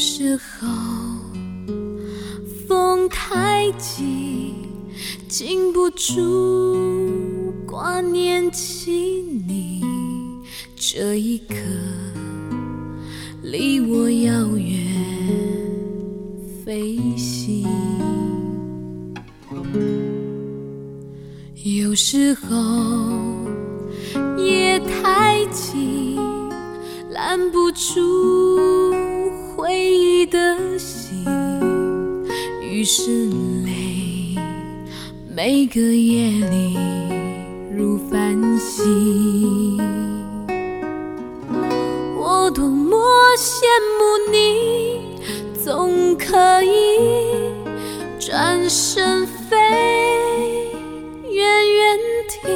有时候风太急，禁不住挂念起你，这一刻离我遥远飞行。有时候夜太静，拦不住。是泪每个夜里如繁星，我多么羡慕你，总可以转身飞，远远地。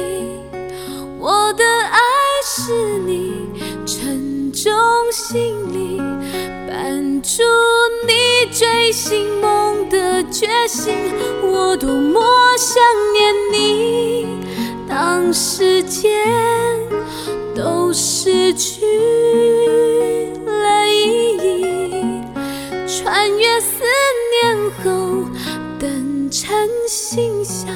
我的爱是你沉重行李，伴住决心，我多么。想念你，当时间都失去了意义，穿越思念后，等成信箱，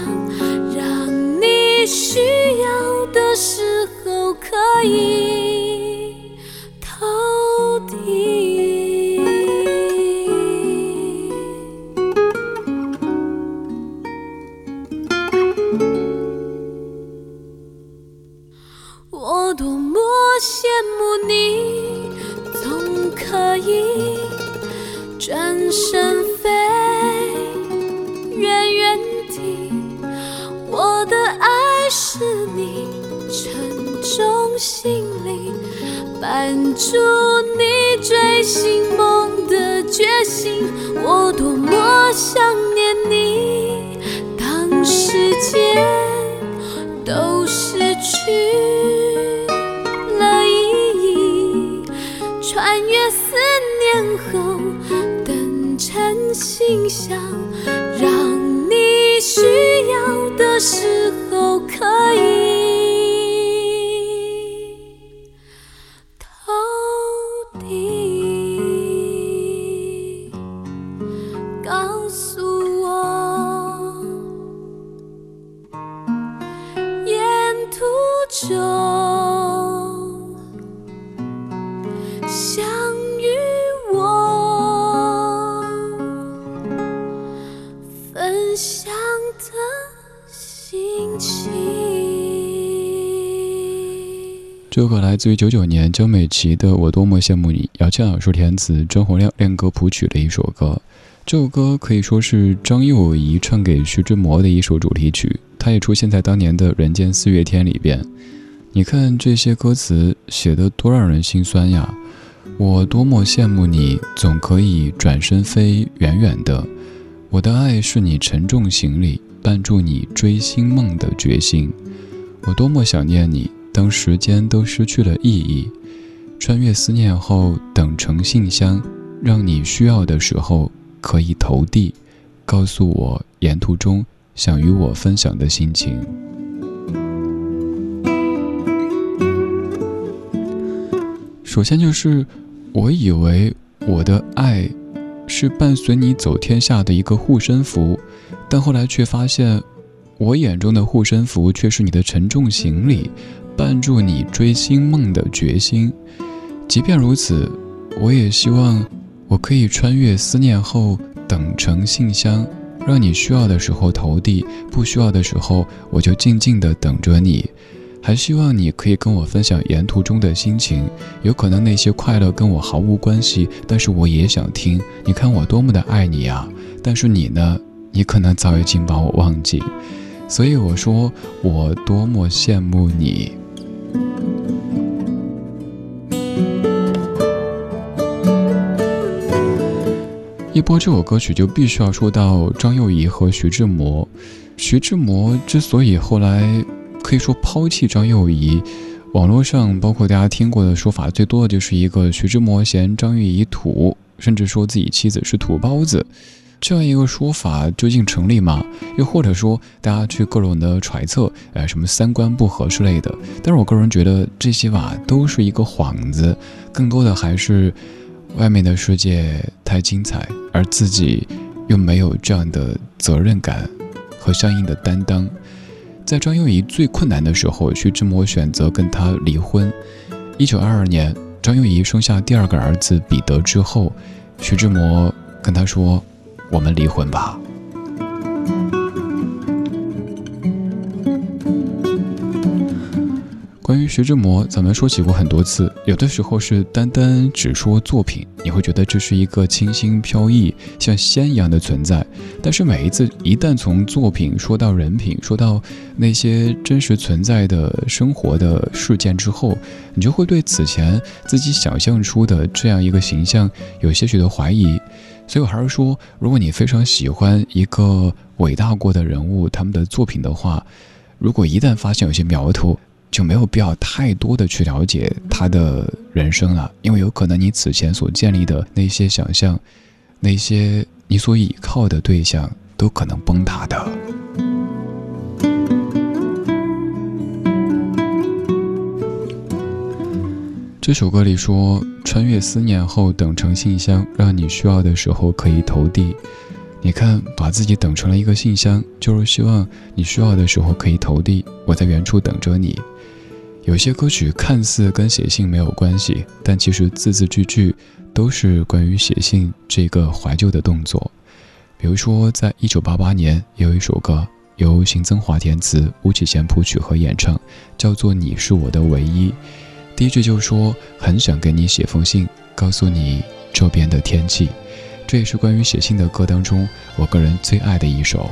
让你需要的时候可以这首歌来自于九九年江美琪的《我多么羡慕你》，姚谦老师填词，张洪亮练歌谱曲的一首歌。这首歌可以说是张幼仪唱给徐志摩的一首主题曲，它也出现在当年的《人间四月天》里边。你看这些歌词写的多让人心酸呀！我多么羡慕你，总可以转身飞远远的。我的爱是你沉重行李，伴住你追星梦的决心。我多么想念你。当时间都失去了意义，穿越思念后，等成信箱，让你需要的时候可以投递，告诉我沿途中想与我分享的心情。首先就是，我以为我的爱是伴随你走天下的一个护身符，但后来却发现，我眼中的护身符却是你的沉重行李。伴住你追星梦的决心，即便如此，我也希望我可以穿越思念后等成信箱，让你需要的时候投递，不需要的时候我就静静的等着你。还希望你可以跟我分享沿途中的心情。有可能那些快乐跟我毫无关系，但是我也想听。你看我多么的爱你啊！但是你呢？你可能早已经把我忘记。所以我说，我多么羡慕你。一播这首歌曲，就必须要说到张幼仪和徐志摩。徐志摩之所以后来可以说抛弃张幼仪，网络上包括大家听过的说法最多的就是一个徐志摩嫌张幼仪土，甚至说自己妻子是土包子。这样一个说法究竟成立吗？又或者说大家去各种的揣测，呃，什么三观不合之类的？但是我个人觉得这些吧都是一个幌子，更多的还是。外面的世界太精彩，而自己又没有这样的责任感和相应的担当。在张幼仪最困难的时候，徐志摩选择跟她离婚。一九二二年，张幼仪生下第二个儿子彼得之后，徐志摩跟她说：“我们离婚吧。”关于徐志摩，咱们说起过很多次。有的时候是单单只说作品，你会觉得这是一个清新飘逸、像仙一样的存在。但是每一次一旦从作品说到人品，说到那些真实存在的生活的事件之后，你就会对此前自己想象出的这样一个形象有些许的怀疑。所以我还是说，如果你非常喜欢一个伟大过的人物他们的作品的话，如果一旦发现有些苗头，就没有必要太多的去了解他的人生了，因为有可能你此前所建立的那些想象，那些你所倚靠的对象，都可能崩塌的。这首歌里说：“穿越思念后，等成信箱，让你需要的时候可以投递。”你看，把自己等成了一个信箱，就是希望你需要的时候可以投递。我在原处等着你。有些歌曲看似跟写信没有关系，但其实字字句句都是关于写信这个怀旧的动作。比如说，在一九八八年，有一首歌由邢增华填词，巫启贤谱曲和演唱，叫做《你是我的唯一》。第一句就说很想给你写封信，告诉你这边的天气。这也是关于写信的歌当中，我个人最爱的一首。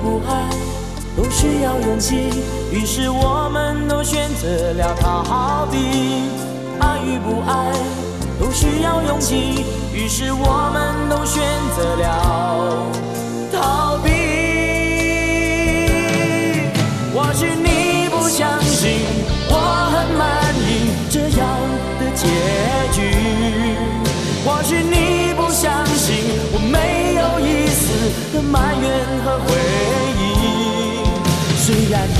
爱与不爱都需要勇气，于是我们都选择了逃避。爱与不爱都需要勇气，于是我们都选择了逃避。或许你不相信我很满意这样的结局，或许你不相信我没有一丝的埋怨。回忆，虽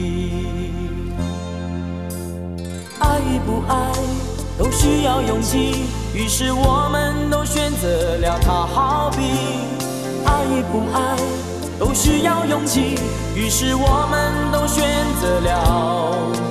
爱与不爱都需要勇气，于是我们都选择了逃避。爱与不爱都需要勇气，于是我们都选择了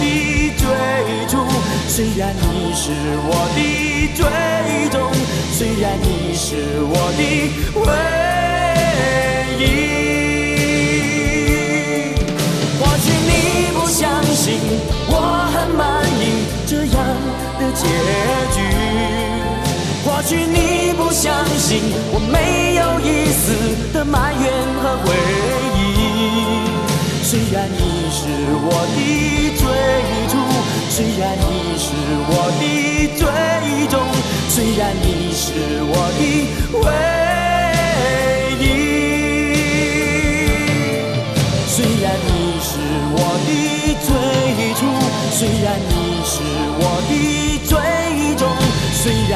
的最初，虽然你是我的最终，虽然你是我的唯一。或许你不相信我很满意这样的结局，或许你不相信我没有一丝的埋怨和悔。虽然你是我的最初，虽然你是我的最终，虽然你是我的唯一。虽然你是我的最初，虽然你是我的最终，虽然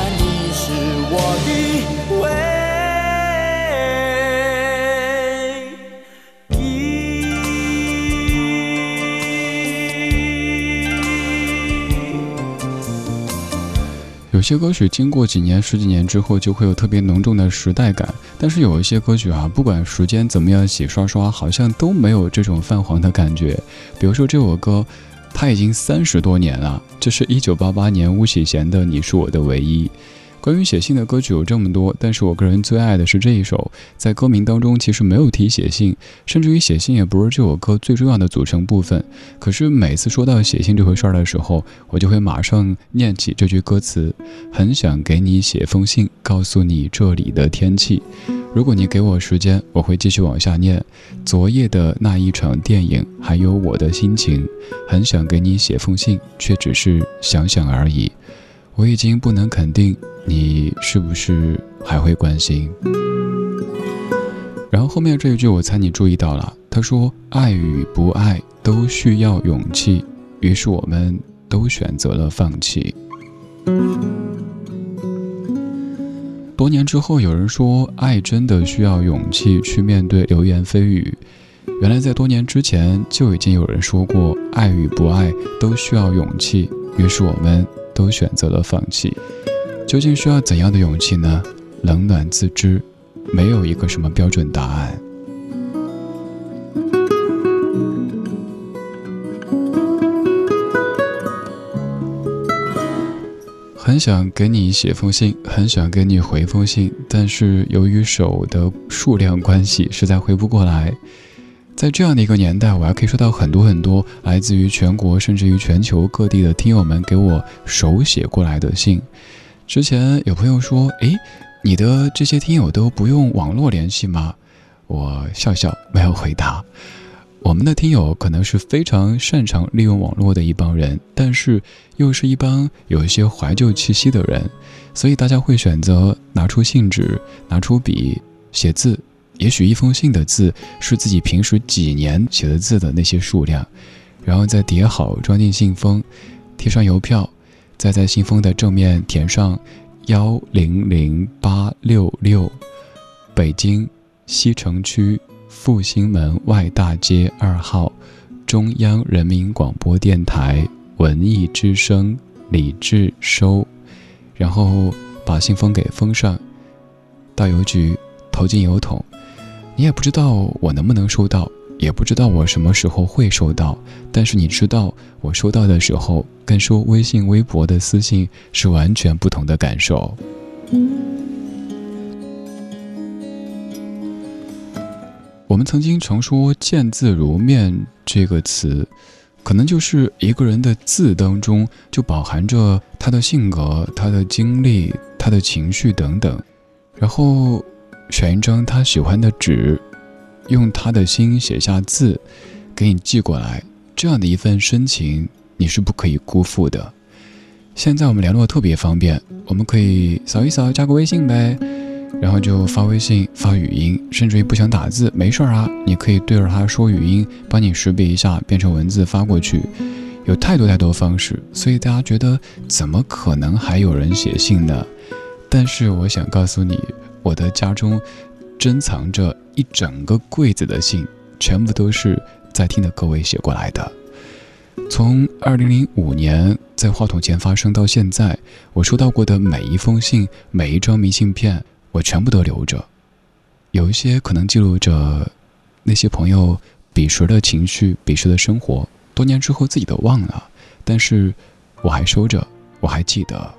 有些歌曲经过几年、十几年之后，就会有特别浓重的时代感。但是有一些歌曲啊，不管时间怎么样洗刷刷，好像都没有这种泛黄的感觉。比如说这首歌，它已经三十多年了，这是一九八八年巫启贤的《你是我的唯一》。关于写信的歌曲有这么多，但是我个人最爱的是这一首。在歌名当中其实没有提写信，甚至于写信也不是这首歌最重要的组成部分。可是每次说到写信这回事儿的时候，我就会马上念起这句歌词：很想给你写封信，告诉你这里的天气。如果你给我时间，我会继续往下念。昨夜的那一场电影，还有我的心情，很想给你写封信，却只是想想而已。我已经不能肯定你是不是还会关心。然后后面这一句，我猜你注意到了，他说：“爱与不爱都需要勇气。”于是我们都选择了放弃。多年之后，有人说，爱真的需要勇气去面对流言蜚语。原来在多年之前就已经有人说过，爱与不爱都需要勇气。于是我们都选择了放弃。究竟需要怎样的勇气呢？冷暖自知，没有一个什么标准答案。很想给你写封信，很想给你回封信，但是由于手的数量关系，实在回不过来。在这样的一个年代，我还可以收到很多很多来自于全国甚至于全球各地的听友们给我手写过来的信。之前有朋友说：“诶，你的这些听友都不用网络联系吗？”我笑笑，没有回答。我们的听友可能是非常擅长利用网络的一帮人，但是又是一帮有一些怀旧气息的人，所以大家会选择拿出信纸，拿出笔写字。也许一封信的字是自己平时几年写的字的那些数量，然后再叠好装进信封，贴上邮票，再在信封的正面填上幺零零八六六，北京西城区。复兴门外大街二号，中央人民广播电台文艺之声李志收，然后把信封给封上，到邮局投进邮筒。你也不知道我能不能收到，也不知道我什么时候会收到，但是你知道，我收到的时候跟收微信、微博的私信是完全不同的感受。我们曾经常说“见字如面”这个词，可能就是一个人的字当中就饱含着他的性格、他的经历、他的情绪等等。然后选一张他喜欢的纸，用他的心写下字，给你寄过来。这样的一份深情，你是不可以辜负的。现在我们联络特别方便，我们可以扫一扫，加个微信呗，然后就发微信、发语音，甚至于不想打字，没事儿啊，你可以对着它说语音，帮你识别一下，变成文字发过去。有太多太多方式，所以大家觉得怎么可能还有人写信呢？但是我想告诉你，我的家中珍藏着一整个柜子的信，全部都是在听的各位写过来的。从二零零五年在话筒前发生到现在，我收到过的每一封信、每一张明信片，我全部都留着。有一些可能记录着那些朋友彼时的情绪、彼时的生活。多年之后自己都忘了，但是我还收着，我还记得。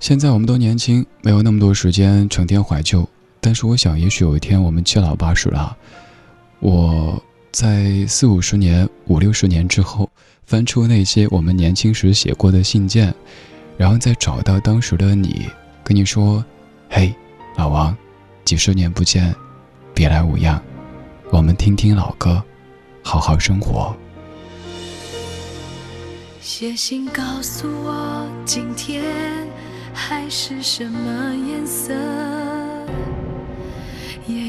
现在我们都年轻，没有那么多时间成天怀旧。但是我想，也许有一天我们七老八十了，我在四五十年、五六十年之后，翻出那些我们年轻时写过的信件，然后再找到当时的你，跟你说：“嘿，老王，几十年不见，别来无恙，我们听听老歌。”好好生活。写信告诉我，今天海是什么颜色？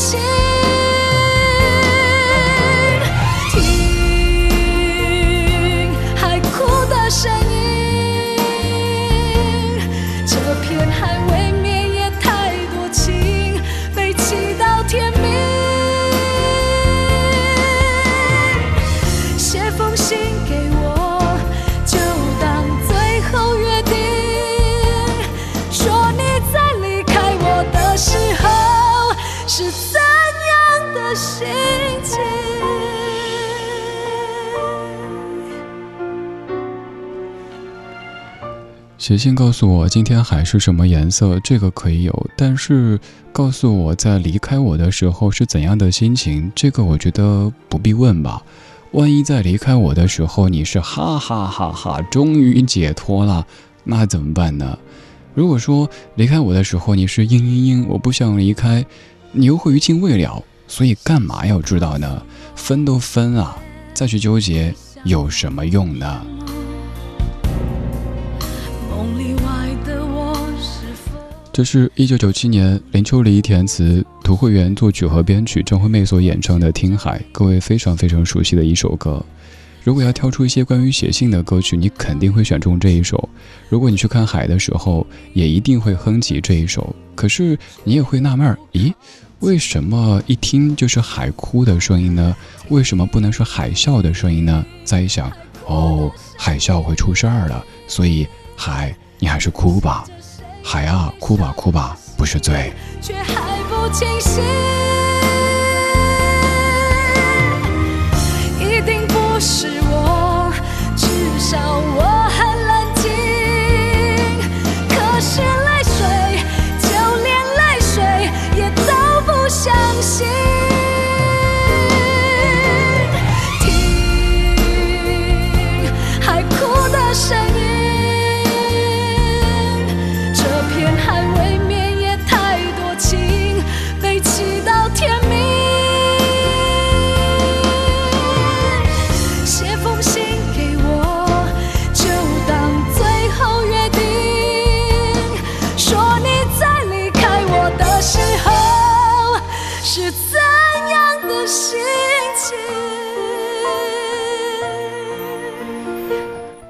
心。写信告诉我今天海是什么颜色，这个可以有。但是告诉我在离开我的时候是怎样的心情，这个我觉得不必问吧。万一在离开我的时候你是哈哈哈哈，终于解脱了，那怎么办呢？如果说离开我的时候你是嘤嘤嘤，我不想离开，你又会余情未了。所以干嘛要知道呢？分都分啊，再去纠结有什么用呢？这是一九九七年林秋离填词，涂慧源作曲和编曲，张惠妹所演唱的《听海》，各位非常非常熟悉的一首歌。如果要挑出一些关于写信的歌曲，你肯定会选中这一首。如果你去看海的时候，也一定会哼起这一首。可是你也会纳闷儿，咦，为什么一听就是海哭的声音呢？为什么不能是海啸的声音呢？再一想，哦，海啸会出事儿了，所以海，你还是哭吧。海啊，哭吧哭吧，不是罪。却还不清醒，一定不是我，至少我很冷静。可是泪水，就连泪水也都不相信。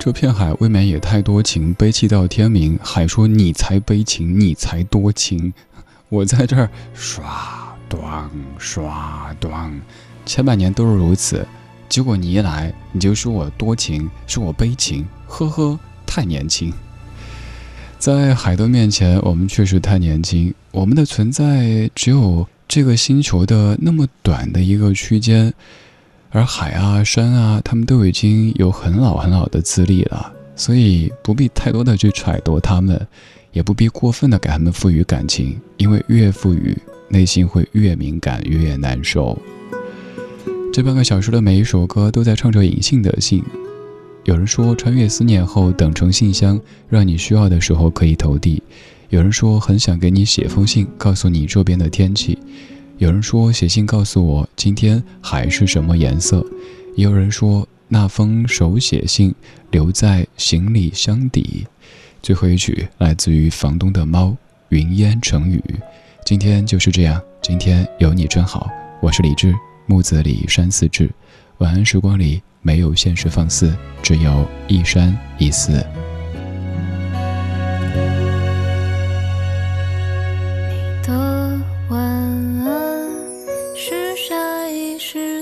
这片海未免也太多情，悲泣到天明。海说你才悲情，你才多情。我在这儿刷短刷短，千百年都是如此。结果你一来，你就说我多情，说我悲情，呵呵，太年轻。在海的面前，我们确实太年轻。我们的存在只有这个星球的那么短的一个区间，而海啊、山啊，他们都已经有很老很老的资历了，所以不必太多的去揣度他们。也不必过分的给他们赋予感情，因为越赋予，内心会越敏感，越难受。这半个小时的每一首歌都在唱着隐性的信。有人说穿越思念后等成信箱，让你需要的时候可以投递；有人说很想给你写封信，告诉你这边的天气；有人说写信告诉我今天海是什么颜色；也有人说那封手写信留在行李箱底。最后一曲来自于房东的猫，云烟成雨。今天就是这样，今天有你真好。我是李志，木子李山寺志。晚安时光里没有现实放肆，只有一山一寺。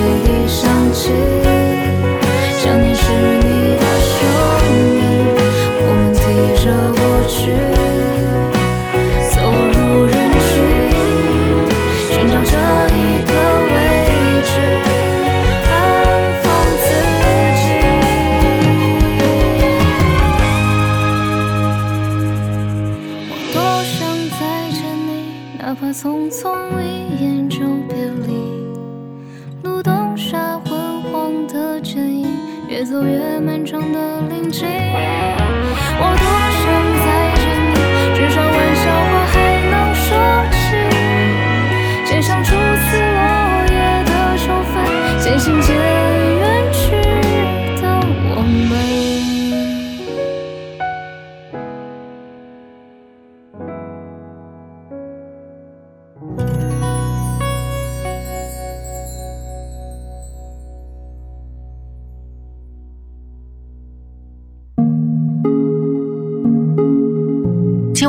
回忆想起